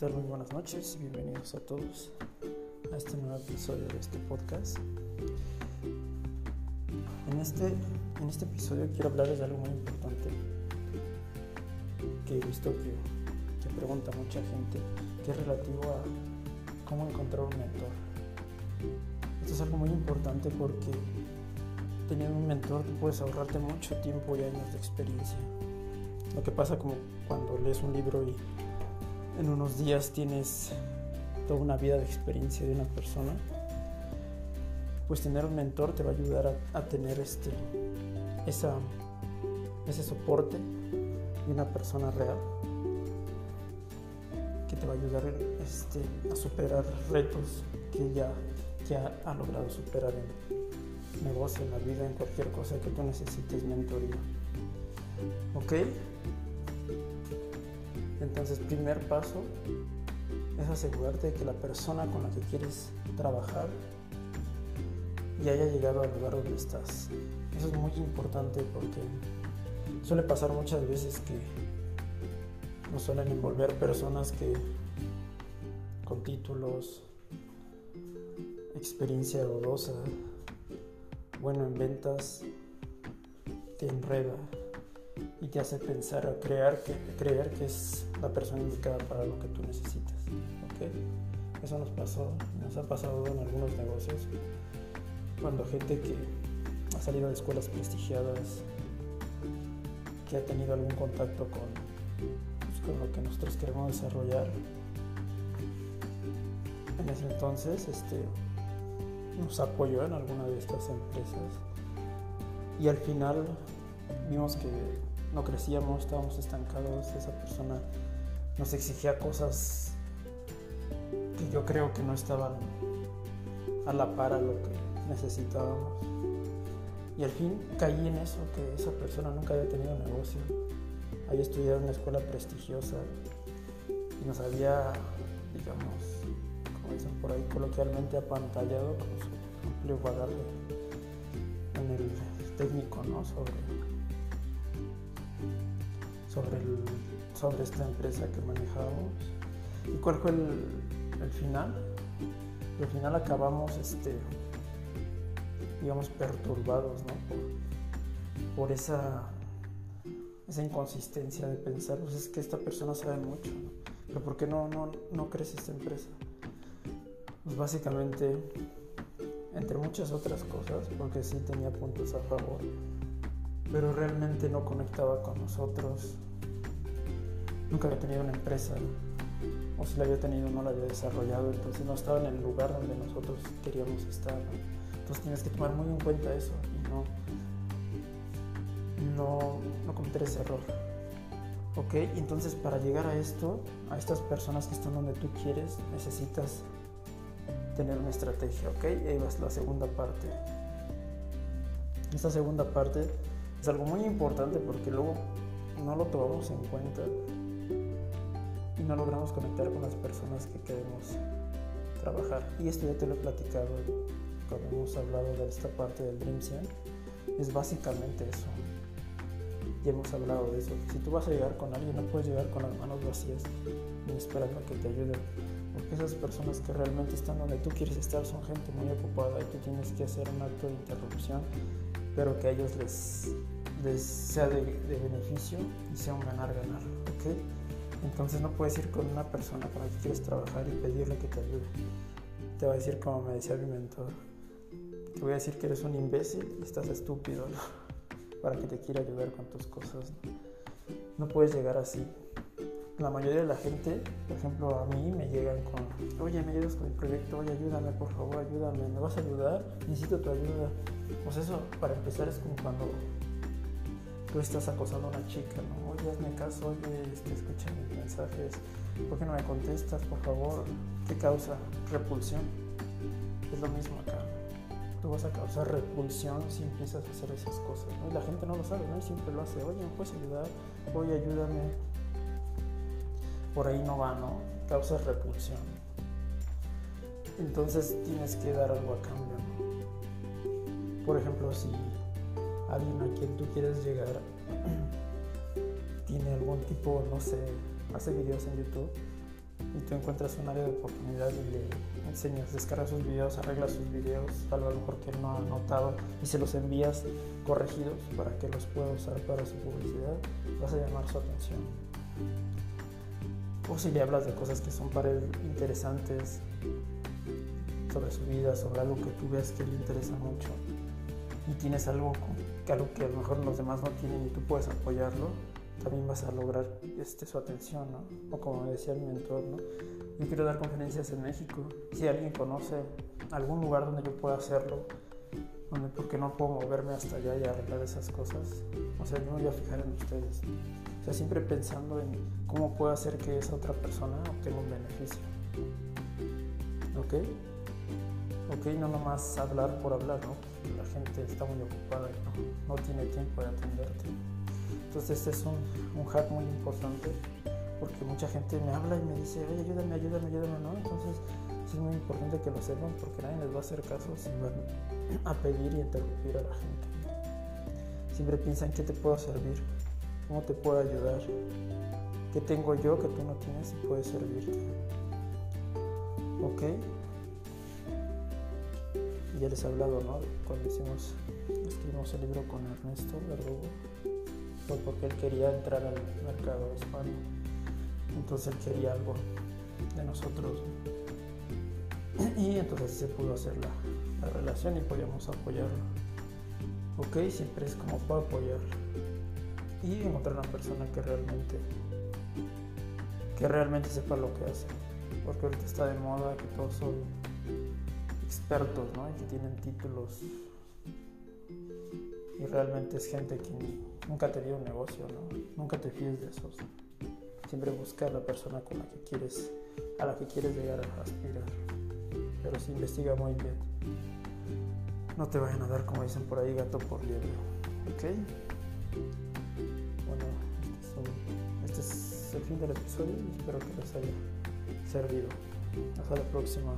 Muy buenas noches bienvenidos a todos a este nuevo episodio de este podcast. En este, en este episodio quiero hablarles de algo muy importante que he visto que, que pregunta mucha gente, que es relativo a cómo encontrar un mentor. Esto es algo muy importante porque teniendo un mentor tú puedes ahorrarte mucho tiempo y años de experiencia. Lo que pasa como cuando lees un libro y en unos días tienes toda una vida de experiencia de una persona, pues tener un mentor te va a ayudar a, tener este, esa, ese soporte de una persona real que te va a ayudar este, a superar retos que ya, ya ha logrado superar en negocio, en la vida, en cualquier cosa que tú necesites mentoría. ¿Ok? Entonces, primer paso es asegurarte de que la persona con la que quieres trabajar ya haya llegado al lugar donde estás. Eso es muy importante porque suele pasar muchas veces que nos suelen envolver personas que con títulos, experiencia dudosa, bueno en ventas, te enreda y te hace pensar o creer que, creer que es la persona indicada para lo que tú necesitas. ¿okay? Eso nos pasó, nos ha pasado en algunos negocios, cuando gente que ha salido de escuelas prestigiadas, que ha tenido algún contacto con, pues, con lo que nosotros queremos desarrollar, en ese entonces este, nos apoyó en alguna de estas empresas y al final vimos que no crecíamos, estábamos estancados, esa persona nos exigía cosas que yo creo que no estaban a la par a lo que necesitábamos. Y al fin caí en eso, que esa persona nunca había tenido negocio, había estudiado en una escuela prestigiosa y nos había, digamos, como dicen por ahí coloquialmente, apantallado con su amplio bagaje en el técnico, ¿no? Sobre sobre, el, sobre esta empresa que manejábamos. ¿Y cuál fue el, el final? Al final acabamos, este, digamos, perturbados ¿no? por, por esa, esa inconsistencia de pensar, pues es que esta persona sabe mucho, pero ¿por qué no, no, no crece esta empresa? Pues básicamente, entre muchas otras cosas, porque sí tenía puntos a favor, pero realmente no conectaba con nosotros. Nunca había tenido una empresa, o si la había tenido no la había desarrollado, entonces no estaba en el lugar donde nosotros queríamos estar. Entonces tienes que tomar muy en cuenta eso y no, no, no cometer ese error. ¿Ok? Entonces para llegar a esto, a estas personas que están donde tú quieres, necesitas tener una estrategia, ¿ok? Ahí va la segunda parte. Esta segunda parte es algo muy importante porque luego no lo tomamos en cuenta y no logramos conectar con las personas que queremos trabajar. Y esto ya te lo he platicado cuando hemos hablado de esta parte del Dream Es básicamente eso. Ya hemos hablado de eso. Si tú vas a llegar con alguien, no puedes llegar con las manos vacías ni esperando a que te ayuden. Porque esas personas que realmente están donde tú quieres estar son gente muy ocupada y tú tienes que hacer un acto de interrupción pero que a ellos les, sea de, beneficio y sea un ganar-ganar, ¿ok? Entonces no puedes ir con una persona con la que quieres trabajar y pedirle que te ayude. Te va a decir como me decía mi mentor, te voy a decir que eres un imbécil y estás estúpido. Para que te quiera ayudar con tus cosas. no puedes llegar así. La mayoría de la gente, por ejemplo, a mí me llegan con, oye, me ayudas con mi proyecto, oye, ayúdame, por favor, ayúdame, ¿me vas a ayudar? Necesito tu ayuda pues eso, para empezar, es como cuando tú estás acosando a una chica, ¿no? Oye, hazme caso, oye, este, escucha mis mensajes, ¿por qué no me contestas, por favor? ¿Qué causa? Repulsión. Es lo mismo acá. Tú vas a causar repulsión si empiezas a hacer esas cosas, ¿no? Y la gente no lo sabe, ¿no? Y siempre lo hace, oye, ¿me puedes ayudar? Oye, ayúdame. Por ahí no va, ¿no? Causas repulsión. Entonces tienes que dar algo a cambio, ¿no? por ejemplo, si alguien a quien tú quieres llegar tiene algún tipo, no sé, hace videos en YouTube y tú encuentras un área de oportunidad y le enseñas, descargas sus videos, arreglas sus videos, algo a lo no ha notado y se los envías corregidos para que los pueda usar para su publicidad, vas a llamar su atención. O si le hablas de cosas que son para él interesantes, sobre su vida, sobre algo que tú veas que le interesa mucho y tienes algo que, algo que a lo mejor los demás no tienen y tú puedes apoyarlo, también vas a lograr este, su atención, ¿no? O como decía mi mentor, ¿no? Yo quiero dar conferencias en México. Si alguien conoce algún lugar donde yo pueda hacerlo, donde porque no puedo moverme hasta allá y arreglar esas cosas, o sea, yo me voy a fijar en ustedes. O sea, siempre pensando en cómo puedo hacer que esa otra persona obtenga un beneficio. ¿Ok? Ok, no nomás hablar por hablar, ¿no? La gente está muy ocupada y no, tiene tiempo de atenderte. Entonces este es un, un, hack muy importante porque mucha gente me habla y me dice, oye, ayúdame, ayúdame, ayúdame, ¿no? Entonces es muy importante que lo sepan porque nadie les va a hacer caso si van a pedir y interrumpir a la gente. Siempre piensan qué te puedo servir, cómo te puedo ayudar, qué tengo yo que tú no tienes y puede servirte. ¿Ok? ya les he hablado, ¿no? Cuando hicimos, escribimos el libro con Ernesto Verdugo, fue porque él quería entrar al mercado hispano. Entonces él quería algo de nosotros. Y entonces se pudo hacer la, la relación y podíamos apoyarlo. Ok, siempre es como para apoyar. Y encontrar una persona que realmente que realmente sepa lo que hace. Porque ahorita está de moda que todos son expertos, ¿no? Y que tienen títulos. Y realmente es gente que nunca ha tenido un negocio, ¿no? Nunca te fíes de esos. Siempre busca la persona con la que quieres, a la que quieres llegar a aspirar. Pero si investiga muy bien. No te vayan a dar, como dicen por ahí, gato por liebre. ¿Ok? Este es el fin del episodio y espero que les haya servido. Hasta la próxima.